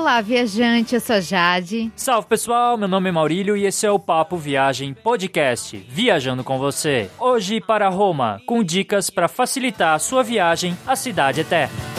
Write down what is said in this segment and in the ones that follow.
Olá, viajante, eu sou Jade. Salve pessoal, meu nome é Maurílio e esse é o Papo Viagem Podcast, viajando com você. Hoje para Roma, com dicas para facilitar a sua viagem à cidade eterna.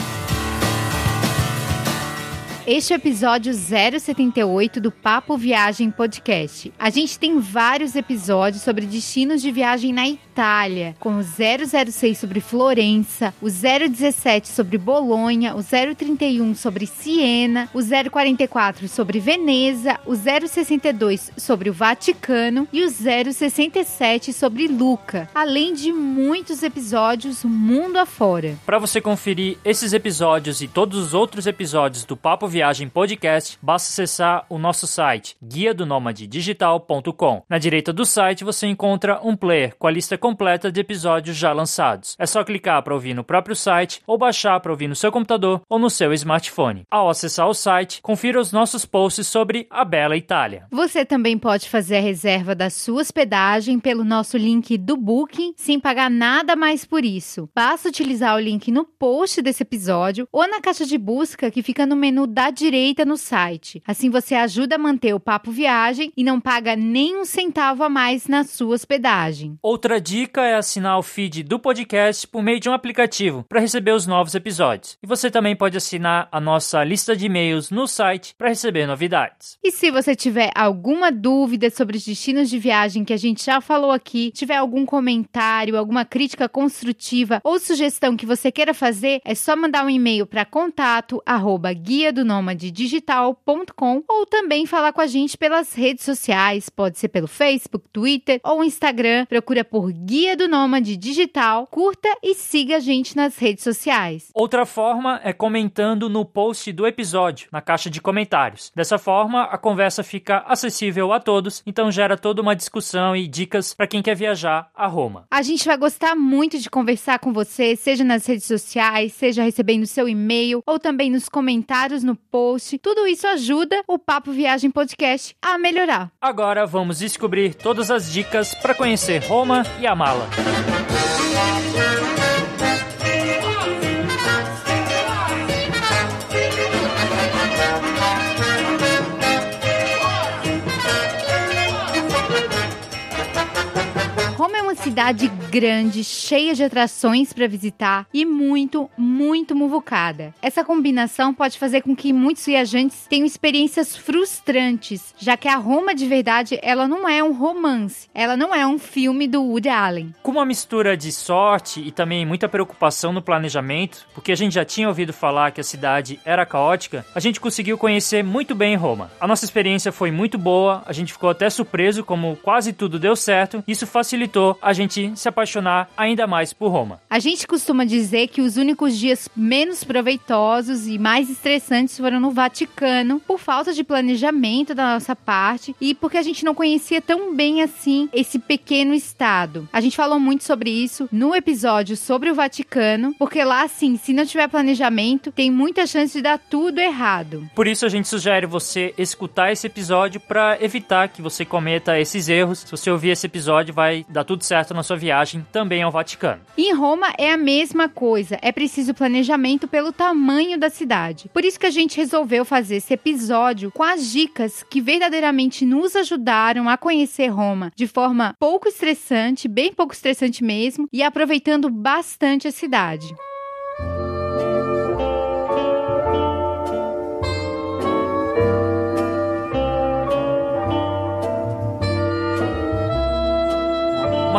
Este é o episódio 078 do Papo Viagem Podcast. A gente tem vários episódios sobre destinos de viagem na Itália, como o 006 sobre Florença, o 017 sobre Bolonha, o 031 sobre Siena, o 044 sobre Veneza, o 062 sobre o Vaticano e o 067 sobre Luca, além de muitos episódios mundo afora. Para você conferir esses episódios e todos os outros episódios do Papo Viagem Podcast, basta acessar o nosso site guia do digital.com. Na direita do site você encontra um player com a lista completa de episódios já lançados. É só clicar para ouvir no próprio site ou baixar para ouvir no seu computador ou no seu smartphone. Ao acessar o site, confira os nossos posts sobre a bela Itália. Você também pode fazer a reserva da sua hospedagem pelo nosso link do Booking sem pagar nada mais por isso. Basta utilizar o link no post desse episódio ou na caixa de busca que fica no menu da direita no site. Assim você ajuda a manter o papo viagem e não paga nem um centavo a mais na sua hospedagem. Outra dica é assinar o feed do podcast por meio de um aplicativo para receber os novos episódios. E você também pode assinar a nossa lista de e-mails no site para receber novidades. E se você tiver alguma dúvida sobre os destinos de viagem que a gente já falou aqui, tiver algum comentário, alguma crítica construtiva ou sugestão que você queira fazer, é só mandar um e-mail para contato arroba guia do digital.com ou também falar com a gente pelas redes sociais, pode ser pelo Facebook, Twitter ou Instagram. Procura por Guia do Nômade Digital, curta e siga a gente nas redes sociais. Outra forma é comentando no post do episódio, na caixa de comentários. Dessa forma, a conversa fica acessível a todos, então gera toda uma discussão e dicas para quem quer viajar a Roma. A gente vai gostar muito de conversar com você, seja nas redes sociais, seja recebendo seu e-mail ou também nos comentários no post. Tudo isso ajuda o Papo Viagem Podcast a melhorar. Agora vamos descobrir todas as dicas para conhecer Roma e amá-la. Cidade grande, cheia de atrações para visitar e muito, muito muvucada. Essa combinação pode fazer com que muitos viajantes tenham experiências frustrantes, já que a Roma de verdade, ela não é um romance, ela não é um filme do Woody Allen. Com uma mistura de sorte e também muita preocupação no planejamento, porque a gente já tinha ouvido falar que a cidade era caótica, a gente conseguiu conhecer muito bem Roma. A nossa experiência foi muito boa, a gente ficou até surpreso como quase tudo deu certo, isso facilitou a gente se apaixonar ainda mais por Roma. A gente costuma dizer que os únicos dias menos proveitosos e mais estressantes foram no Vaticano, por falta de planejamento da nossa parte e porque a gente não conhecia tão bem assim esse pequeno estado. A gente falou muito sobre isso no episódio sobre o Vaticano, porque lá, assim, se não tiver planejamento, tem muita chance de dar tudo errado. Por isso a gente sugere você escutar esse episódio para evitar que você cometa esses erros. Se você ouvir esse episódio, vai dar tudo certo certo na sua viagem também ao Vaticano. Em Roma é a mesma coisa, é preciso planejamento pelo tamanho da cidade. Por isso que a gente resolveu fazer esse episódio com as dicas que verdadeiramente nos ajudaram a conhecer Roma de forma pouco estressante, bem pouco estressante mesmo, e aproveitando bastante a cidade.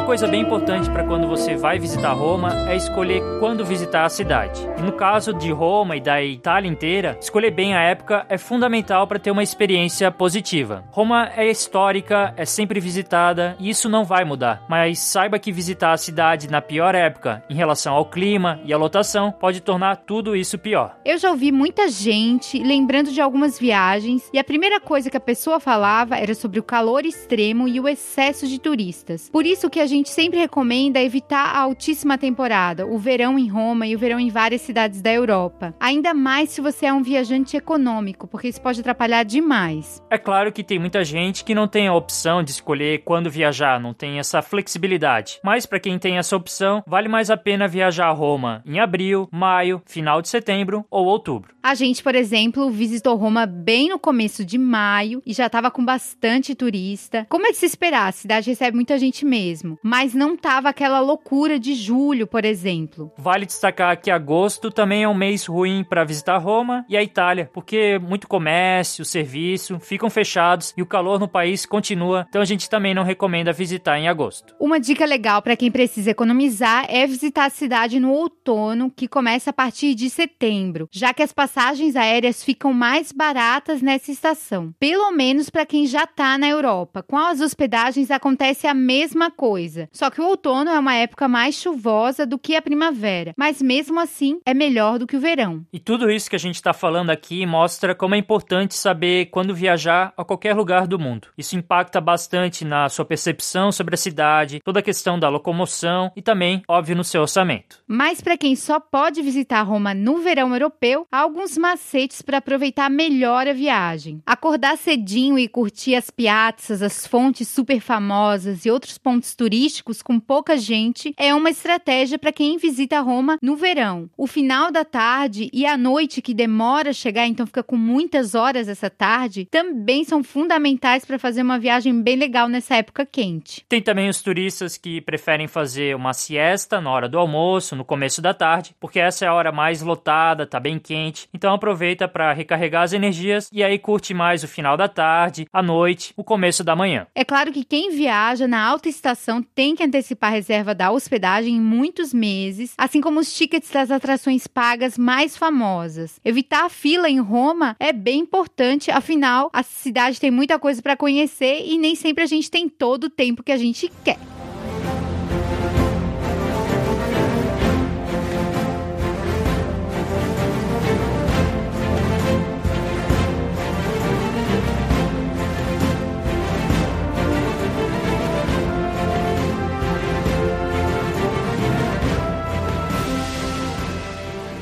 Coisa bem importante para quando você vai visitar Roma é escolher quando visitar a cidade. E no caso de Roma e da Itália inteira, escolher bem a época é fundamental para ter uma experiência positiva. Roma é histórica, é sempre visitada e isso não vai mudar. Mas saiba que visitar a cidade na pior época, em relação ao clima e à lotação, pode tornar tudo isso pior. Eu já ouvi muita gente lembrando de algumas viagens e a primeira coisa que a pessoa falava era sobre o calor extremo e o excesso de turistas. Por isso que a gente sempre recomenda evitar a altíssima temporada, o verão em Roma e o verão em várias cidades da Europa. Ainda mais se você é um viajante econômico, porque isso pode atrapalhar demais. É claro que tem muita gente que não tem a opção de escolher quando viajar, não tem essa flexibilidade. Mas para quem tem essa opção, vale mais a pena viajar a Roma em abril, maio, final de setembro ou outubro. A gente, por exemplo, visitou Roma bem no começo de maio e já estava com bastante turista. Como é de se esperar, a cidade recebe muita gente mesmo, mas não tava aquela loucura de julho, por exemplo. Vale destacar que agosto também é um mês ruim para visitar Roma e a Itália, porque muito comércio, serviço ficam fechados e o calor no país continua, então a gente também não recomenda visitar em agosto. Uma dica legal para quem precisa economizar é visitar a cidade no outono, que começa a partir de setembro, já que as passagens aéreas ficam mais baratas nessa estação. Pelo menos para quem já está na Europa. Com as hospedagens acontece a mesma coisa, só que o outono é uma época mais chuvosa do que a primavera, mas mesmo assim é melhor do que o verão. E tudo isso que a gente está falando aqui mostra como é importante saber quando viajar a qualquer lugar do mundo. Isso impacta bastante na sua percepção sobre a cidade, toda a questão da locomoção e também, óbvio, no seu orçamento. Mas para quem só pode visitar Roma no verão europeu, há alguns macetes para aproveitar melhor a viagem. Acordar cedinho e curtir as piazzas, as fontes super famosas e outros pontos turísticos com pouca gente é uma estratégia para quem visita Roma no verão. O final da tarde e a noite que demora a chegar, então fica com muitas horas essa tarde, também são fundamentais para fazer uma viagem bem legal nessa época quente. Tem também os turistas que preferem fazer uma siesta na hora do almoço, no começo da tarde, porque essa é a hora mais lotada, tá bem quente. Então aproveita para recarregar as energias e aí curte mais o final da tarde, a noite, o começo da manhã. É claro que quem viaja na alta estação tem que antecipar a reserva da hospedagem em muitos meses, assim como os tickets das atrações pagas mais famosas. Evitar a fila em Roma é bem importante, afinal, a cidade tem muita coisa para conhecer e nem sempre a gente tem todo o tempo que a gente quer.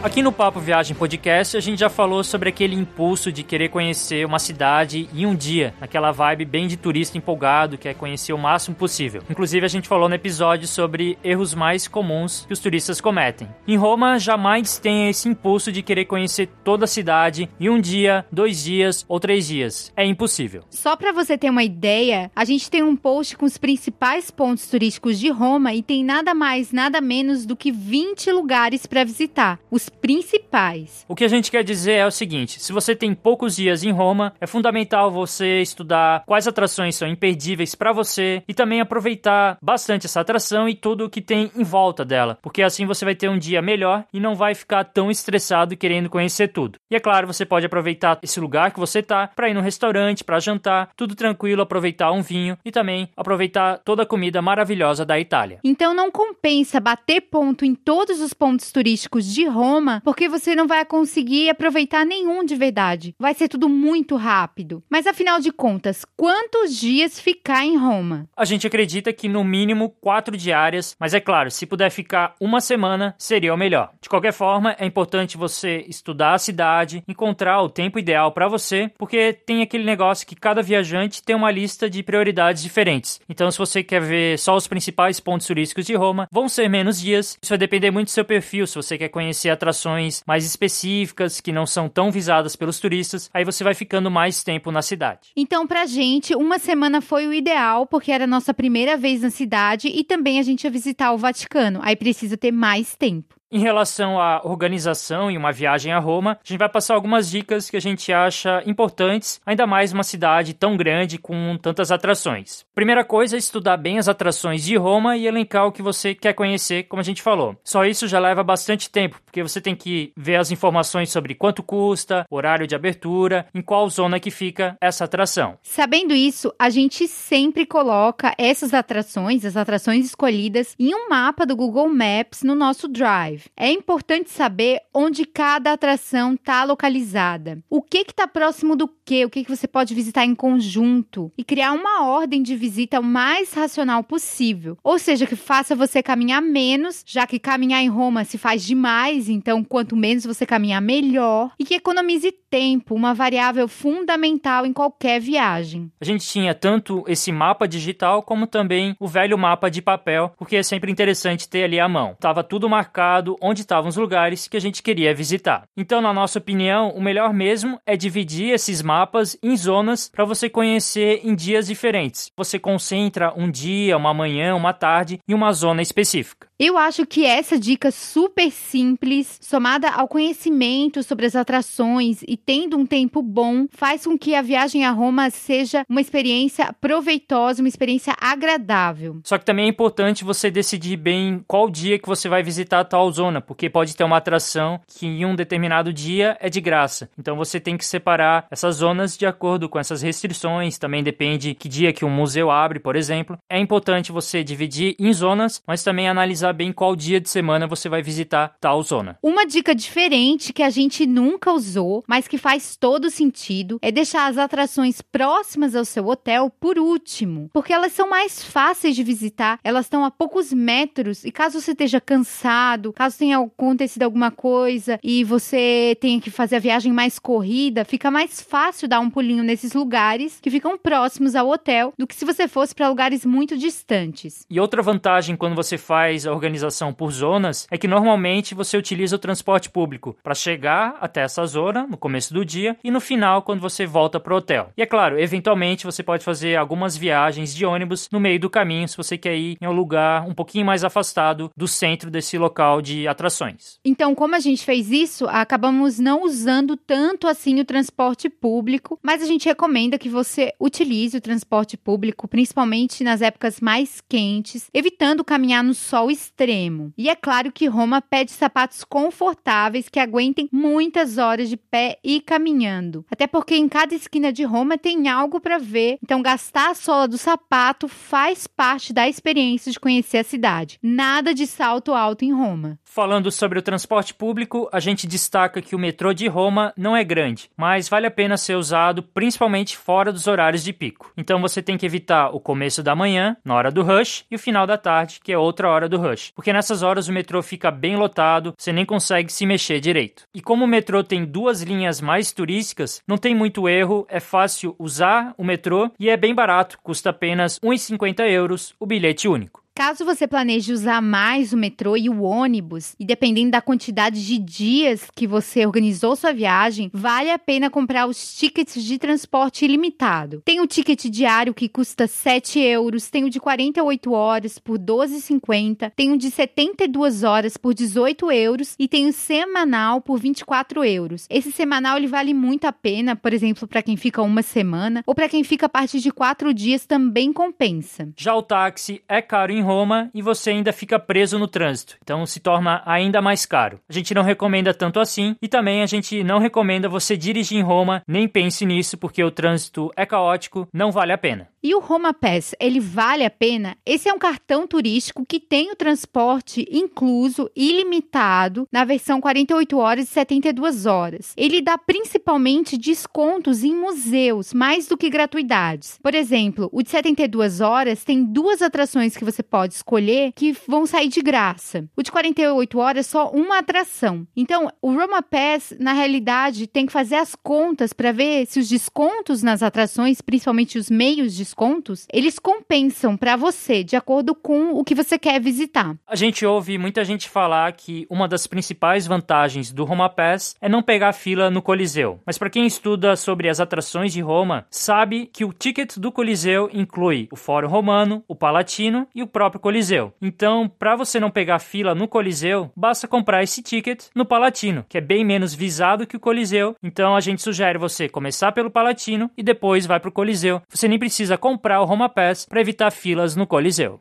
Aqui no Papo Viagem Podcast, a gente já falou sobre aquele impulso de querer conhecer uma cidade em um dia, aquela vibe bem de turista empolgado, que é conhecer o máximo possível. Inclusive, a gente falou no episódio sobre erros mais comuns que os turistas cometem. Em Roma, jamais tem esse impulso de querer conhecer toda a cidade em um dia, dois dias ou três dias. É impossível. Só para você ter uma ideia, a gente tem um post com os principais pontos turísticos de Roma e tem nada mais, nada menos do que 20 lugares para visitar. Os principais. O que a gente quer dizer é o seguinte: se você tem poucos dias em Roma, é fundamental você estudar quais atrações são imperdíveis para você e também aproveitar bastante essa atração e tudo o que tem em volta dela, porque assim você vai ter um dia melhor e não vai ficar tão estressado querendo conhecer tudo. E é claro, você pode aproveitar esse lugar que você tá para ir no restaurante, para jantar, tudo tranquilo, aproveitar um vinho e também aproveitar toda a comida maravilhosa da Itália. Então não compensa bater ponto em todos os pontos turísticos de Roma Porque você não vai conseguir aproveitar nenhum de verdade. Vai ser tudo muito rápido. Mas afinal de contas, quantos dias ficar em Roma? A gente acredita que no mínimo quatro diárias, mas é claro, se puder ficar uma semana, seria o melhor. De qualquer forma, é importante você estudar a cidade, encontrar o tempo ideal para você, porque tem aquele negócio que cada viajante tem uma lista de prioridades diferentes. Então, se você quer ver só os principais pontos turísticos de Roma, vão ser menos dias. Isso vai depender muito do seu perfil. Se você quer conhecer atrações atrações mais específicas que não são tão visadas pelos turistas, aí você vai ficando mais tempo na cidade. Então, pra gente, uma semana foi o ideal, porque era a nossa primeira vez na cidade e também a gente ia visitar o Vaticano. Aí precisa ter mais tempo. Em relação à organização e uma viagem a Roma, a gente vai passar algumas dicas que a gente acha importantes, ainda mais uma cidade tão grande com tantas atrações. Primeira coisa é estudar bem as atrações de Roma e elencar o que você quer conhecer, como a gente falou. Só isso já leva bastante tempo, porque você tem que ver as informações sobre quanto custa, horário de abertura, em qual zona que fica essa atração. Sabendo isso, a gente sempre coloca essas atrações, as atrações escolhidas, em um mapa do Google Maps no nosso Drive. Drive. É importante saber onde cada atração está localizada. O que está próximo do que? O que, que você pode visitar em conjunto? E criar uma ordem de visita o mais racional possível. Ou seja, que faça você caminhar menos, já que caminhar em Roma se faz demais, então quanto menos você caminhar, melhor. E que economize tempo, uma variável fundamental em qualquer viagem. A gente tinha tanto esse mapa digital como também o velho mapa de papel, porque é sempre interessante ter ali à mão. Tava tudo marcado onde estavam os lugares que a gente queria visitar. Então, na nossa opinião, o melhor mesmo é dividir esses mapas em zonas para você conhecer em dias diferentes. Você concentra um dia, uma manhã, uma tarde em uma zona específica. Eu acho que essa dica super simples, somada ao conhecimento sobre as atrações e tendo um tempo bom, faz com que a viagem a Roma seja uma experiência proveitosa, uma experiência agradável. Só que também é importante você decidir bem qual dia que você vai visitar tal zona, porque pode ter uma atração que em um determinado dia é de graça. Então você tem que separar essas zonas de acordo com essas restrições, também depende que dia que um museu abre, por exemplo. É importante você dividir em zonas, mas também analisar bem qual dia de semana você vai visitar tal zona. Uma dica diferente que a gente nunca usou, mas que faz todo sentido, é deixar as atrações próximas ao seu hotel por último, porque elas são mais fáceis de visitar, elas estão a poucos metros e caso você esteja cansado, caso tenha acontecido alguma coisa e você tenha que fazer a viagem mais corrida, fica mais fácil dar um pulinho nesses lugares que ficam próximos ao hotel do que se você fosse para lugares muito distantes. E outra vantagem quando você faz a organização por zonas é que normalmente você utiliza o transporte público para chegar até essa zona no começo do dia e no final quando você volta para o hotel. E é claro, eventualmente você pode fazer algumas viagens de ônibus no meio do caminho se você quer ir em um lugar um pouquinho mais afastado do centro desse local de atrações. Então, como a gente fez isso, acabamos não usando tanto assim o transporte público, mas a gente recomenda que você utilize o transporte público, principalmente nas épocas mais quentes, evitando caminhar no sol extremo. E é claro que Roma pede sapatos confortáveis que aguentem muitas horas de pé e caminhando. Até porque em cada esquina de Roma tem algo para ver, então gastar a sola do sapato faz parte da experiência de conhecer a cidade. Nada de salto alto em Roma. Falando sobre o transporte público, a gente destaca que o metrô de Roma não é grande, mas vale a pena ser usado principalmente fora dos horários de pico. Então você tem que evitar o começo da manhã, na hora do rush, e o final da tarde, que é outra hora do rush porque nessas horas o metrô fica bem lotado, você nem consegue se mexer direito. E como o metrô tem duas linhas mais turísticas, não tem muito erro, é fácil usar o metrô e é bem barato, custa apenas 1,50 euros o bilhete único. Caso você planeje usar mais o metrô e o ônibus, e dependendo da quantidade de dias que você organizou sua viagem, vale a pena comprar os tickets de transporte ilimitado. Tem o ticket diário que custa 7 euros, tem o de 48 horas por 12,50, tem o de 72 horas por 18 euros e tem o semanal por 24 euros. Esse semanal ele vale muito a pena, por exemplo, para quem fica uma semana ou para quem fica a partir de 4 dias também compensa. Já o táxi é caro em Roma e você ainda fica preso no trânsito, então se torna ainda mais caro. A gente não recomenda tanto assim e também a gente não recomenda você dirigir em Roma, nem pense nisso porque o trânsito é caótico, não vale a pena. E o Roma Pass, ele vale a pena? Esse é um cartão turístico que tem o transporte incluso, ilimitado, na versão 48 horas e 72 horas. Ele dá principalmente descontos em museus, mais do que gratuidades. Por exemplo, o de 72 horas tem duas atrações que você pode escolher que vão sair de graça. O de 48 horas é só uma atração. Então, o Roma Pass, na realidade, tem que fazer as contas para ver se os descontos nas atrações, principalmente os meios de descontos, eles compensam para você de acordo com o que você quer visitar. A gente ouve muita gente falar que uma das principais vantagens do Roma Pass é não pegar fila no Coliseu. Mas para quem estuda sobre as atrações de Roma, sabe que o ticket do Coliseu inclui o Fórum Romano, o Palatino e o Coliseu. Então, para você não pegar fila no Coliseu, basta comprar esse ticket no Palatino, que é bem menos visado que o Coliseu. Então, a gente sugere você começar pelo Palatino e depois vai para o Coliseu. Você nem precisa comprar o Roma Pass para evitar filas no Coliseu.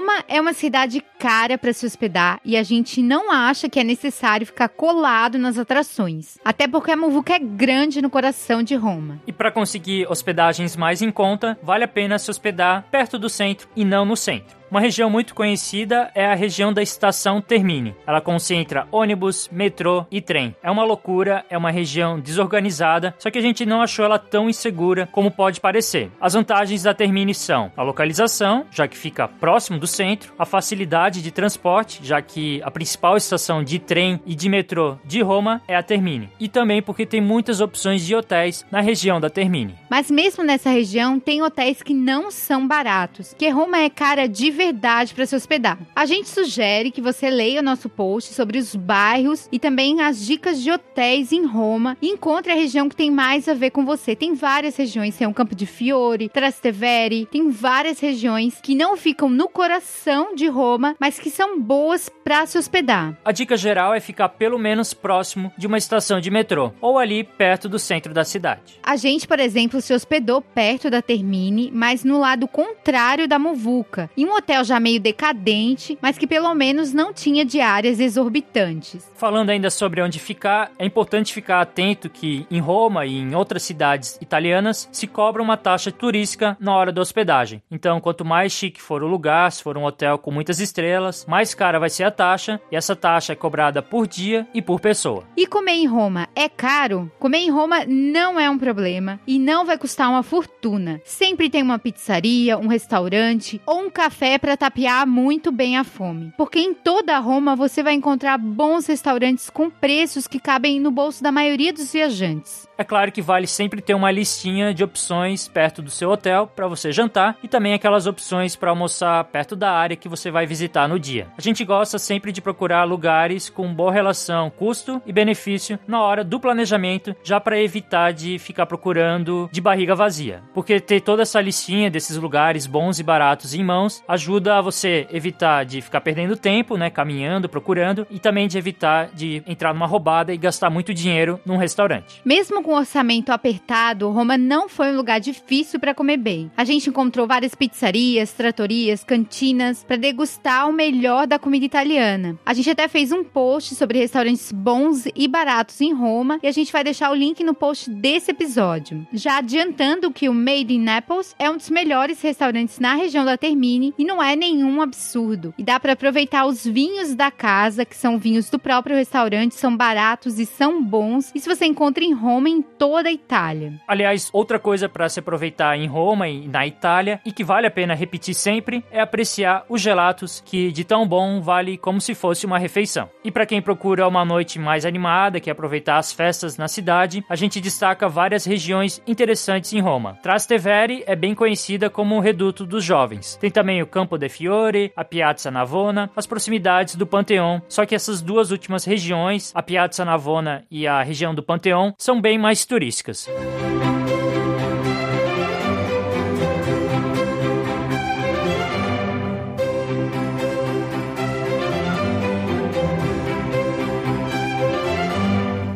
Roma é uma cidade cara para se hospedar e a gente não acha que é necessário ficar colado nas atrações. Até porque a Muvuca é grande no coração de Roma. E para conseguir hospedagens mais em conta, vale a pena se hospedar perto do centro e não no centro. Uma região muito conhecida é a região da estação Termini. Ela concentra ônibus, metrô e trem. É uma loucura, é uma região desorganizada, só que a gente não achou ela tão insegura como pode parecer. As vantagens da Termini são a localização, já que fica próximo do centro, a facilidade de transporte, já que a principal estação de trem e de metrô de Roma é a Termini, e também porque tem muitas opções de hotéis na região da Termini. Mas mesmo nessa região tem hotéis que não são baratos, que Roma é cara de verdade para se hospedar. A gente sugere que você leia o nosso post sobre os bairros e também as dicas de hotéis em Roma e encontre a região que tem mais a ver com você. Tem várias regiões, tem o Campo de Fiore, Trastevere, tem várias regiões que não ficam no coração de Roma, mas que são boas para se hospedar. A dica geral é ficar pelo menos próximo de uma estação de metrô ou ali perto do centro da cidade. A gente, por exemplo, se hospedou perto da Termini, mas no lado contrário da Muvuca, em um hotel hotel já meio decadente, mas que pelo menos não tinha diárias exorbitantes. Falando ainda sobre onde ficar, é importante ficar atento que em Roma e em outras cidades italianas se cobra uma taxa turística na hora da hospedagem. Então, quanto mais chique for o lugar, se for um hotel com muitas estrelas, mais cara vai ser a taxa, e essa taxa é cobrada por dia e por pessoa. E comer em Roma é caro? Comer em Roma não é um problema e não vai custar uma fortuna. Sempre tem uma pizzaria, um restaurante ou um café para tapear muito bem a fome. Porque em toda Roma você vai encontrar bons restaurantes com preços que cabem no bolso da maioria dos viajantes. É claro que vale sempre ter uma listinha de opções perto do seu hotel para você jantar e também aquelas opções para almoçar perto da área que você vai visitar no dia. A gente gosta sempre de procurar lugares com boa relação custo e benefício na hora do planejamento, já para evitar de ficar procurando de barriga vazia. Porque ter toda essa listinha desses lugares bons e baratos em mãos ajuda a você evitar de ficar perdendo tempo, né, caminhando, procurando e também de evitar de entrar numa roubada e gastar muito dinheiro num restaurante. Mesmo com com orçamento apertado, Roma não foi um lugar difícil para comer bem. A gente encontrou várias pizzarias, tratorias, cantinas para degustar o melhor da comida italiana. A gente até fez um post sobre restaurantes bons e baratos em Roma e a gente vai deixar o link no post desse episódio. Já adiantando que o Made in Naples é um dos melhores restaurantes na região da Termini e não é nenhum absurdo. E dá para aproveitar os vinhos da casa, que são vinhos do próprio restaurante, são baratos e são bons. E se você encontra em Roma, em toda a Itália. Aliás, outra coisa para se aproveitar em Roma e na Itália e que vale a pena repetir sempre é apreciar os gelatos, que de tão bom vale como se fosse uma refeição. E para quem procura uma noite mais animada, que aproveitar as festas na cidade, a gente destaca várias regiões interessantes em Roma. Trastevere é bem conhecida como o reduto dos jovens. Tem também o Campo de Fiore, a Piazza Navona, as proximidades do Panteão. Só que essas duas últimas regiões, a Piazza Navona e a região do Panteão, são bem mais turísticas.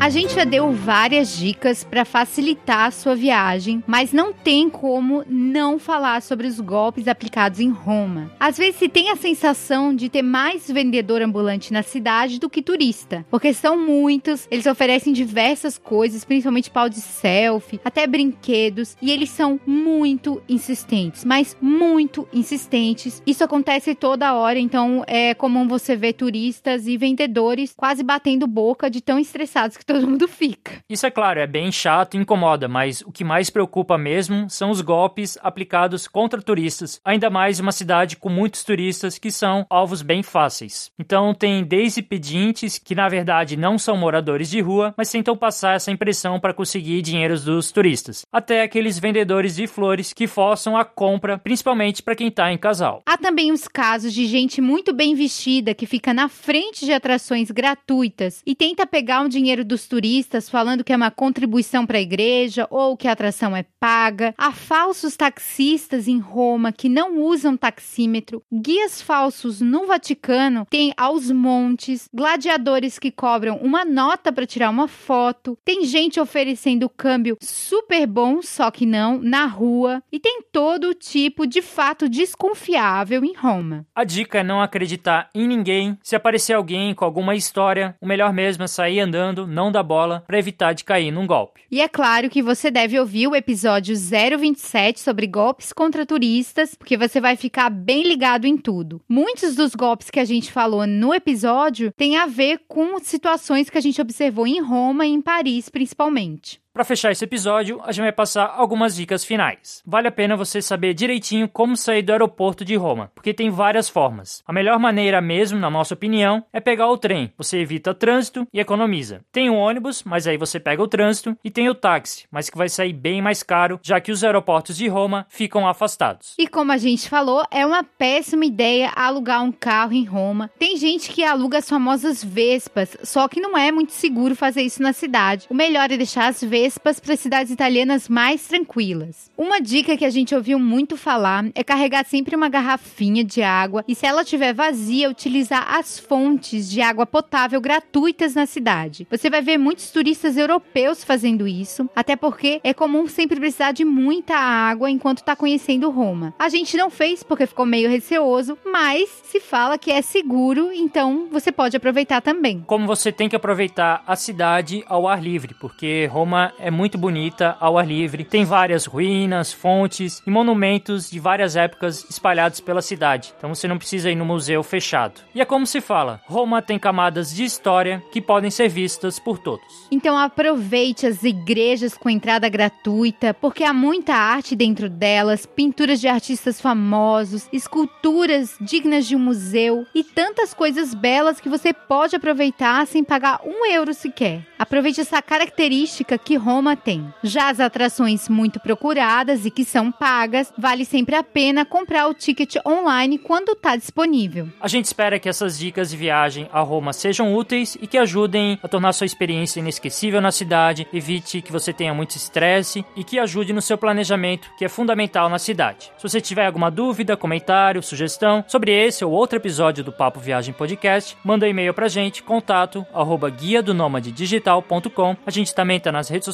A gente já deu várias dicas para facilitar a sua viagem, mas não tem como não falar sobre os golpes aplicados em Roma. Às vezes se tem a sensação de ter mais vendedor ambulante na cidade do que turista, porque são muitos, eles oferecem diversas coisas, principalmente pau de selfie, até brinquedos, e eles são muito insistentes, mas muito insistentes. Isso acontece toda hora, então é comum você ver turistas e vendedores quase batendo boca de tão estressados que todo mundo fica. Isso é claro, é bem chato e incomoda, mas o que mais preocupa mesmo são os golpes aplicados contra turistas, ainda mais uma cidade com muitos turistas que são alvos bem fáceis. Então tem desde pedintes que na verdade não são moradores de rua, mas tentam passar essa impressão para conseguir dinheiros dos turistas, até aqueles vendedores de flores que forçam a compra, principalmente para quem está em casal. Há também os casos de gente muito bem vestida que fica na frente de atrações gratuitas e tenta pegar o dinheiro dos dos turistas falando que é uma contribuição para a igreja ou que a atração é paga. Há falsos taxistas em Roma que não usam taxímetro. Guias falsos no Vaticano tem aos montes. Gladiadores que cobram uma nota para tirar uma foto. Tem gente oferecendo câmbio super bom, só que não, na rua. E tem todo tipo de fato desconfiável em Roma. A dica é não acreditar em ninguém. Se aparecer alguém com alguma história, o melhor mesmo é sair andando, não dar bola, para evitar de cair num golpe. E é claro que você deve ouvir o episódio 027 sobre golpes contra turistas, porque você vai ficar bem ligado em tudo. Muitos dos golpes que a gente falou no episódio têm a ver com situações que a gente observou em Roma e em Paris, principalmente. Para fechar esse episódio, a gente vai passar algumas dicas finais. Vale a pena você saber direitinho como sair do aeroporto de Roma, porque tem várias formas. A melhor maneira mesmo, na nossa opinião, é pegar o trem. Você evita trânsito e economiza. Tem o ônibus, mas aí você pega o trânsito, e tem o táxi, mas que vai sair bem mais caro, já que os aeroportos de Roma ficam afastados. E como a gente falou, é uma péssima ideia alugar um carro em Roma. Tem gente que aluga as famosas Vespas, só que não é muito seguro fazer isso na cidade. O melhor é deixar as Vespas Vespas para cidades italianas mais tranquilas. Uma dica que a gente ouviu muito falar é carregar sempre uma garrafinha de água e, se ela estiver vazia, utilizar as fontes de água potável gratuitas na cidade. Você vai ver muitos turistas europeus fazendo isso, até porque é comum sempre precisar de muita água enquanto está conhecendo Roma. A gente não fez porque ficou meio receoso, mas se fala que é seguro, então você pode aproveitar também. Como você tem que aproveitar a cidade ao ar livre, porque Roma é muito bonita ao ar livre. Tem várias ruínas, fontes e monumentos de várias épocas espalhados pela cidade. Então você não precisa ir no museu fechado. E é como se fala: Roma tem camadas de história que podem ser vistas por todos. Então aproveite as igrejas com entrada gratuita, porque há muita arte dentro delas, pinturas de artistas famosos, esculturas dignas de um museu e tantas coisas belas que você pode aproveitar sem pagar um euro sequer. Aproveite essa característica que Roma tem. Já as atrações muito procuradas e que são pagas, vale sempre a pena comprar o ticket online quando está disponível. A gente espera que essas dicas de viagem a Roma sejam úteis e que ajudem a tornar sua experiência inesquecível na cidade, evite que você tenha muito estresse e que ajude no seu planejamento, que é fundamental na cidade. Se você tiver alguma dúvida, comentário, sugestão sobre esse ou outro episódio do Papo Viagem Podcast, manda um e-mail pra gente, contato arroba guia do digital.com. A gente também tá nas redes sociais,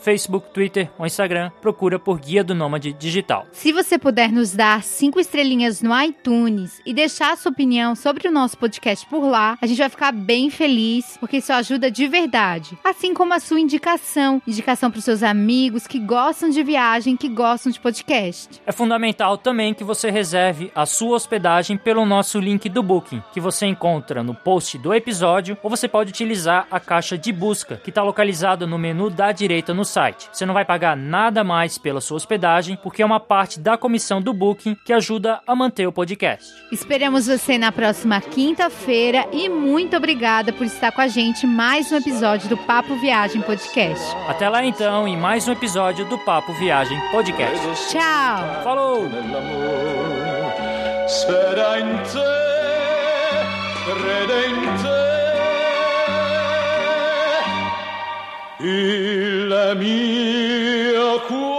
Facebook, Twitter ou Instagram, procura por Guia do Nômade Digital. Se você puder nos dar cinco estrelinhas no iTunes e deixar a sua opinião sobre o nosso podcast por lá, a gente vai ficar bem feliz, porque isso ajuda de verdade. Assim como a sua indicação, indicação para os seus amigos que gostam de viagem, que gostam de podcast. É fundamental também que você reserve a sua hospedagem pelo nosso link do Booking, que você encontra no post do episódio, ou você pode utilizar a caixa de busca, que está localizada no menu da direita no site. Você não vai pagar nada mais pela sua hospedagem, porque é uma parte da comissão do Booking que ajuda a manter o podcast. Esperamos você na próxima quinta-feira e muito obrigada por estar com a gente mais um episódio do Papo Viagem Podcast. Até lá então, em mais um episódio do Papo Viagem Podcast. Tchau! Falou! Il mio cuore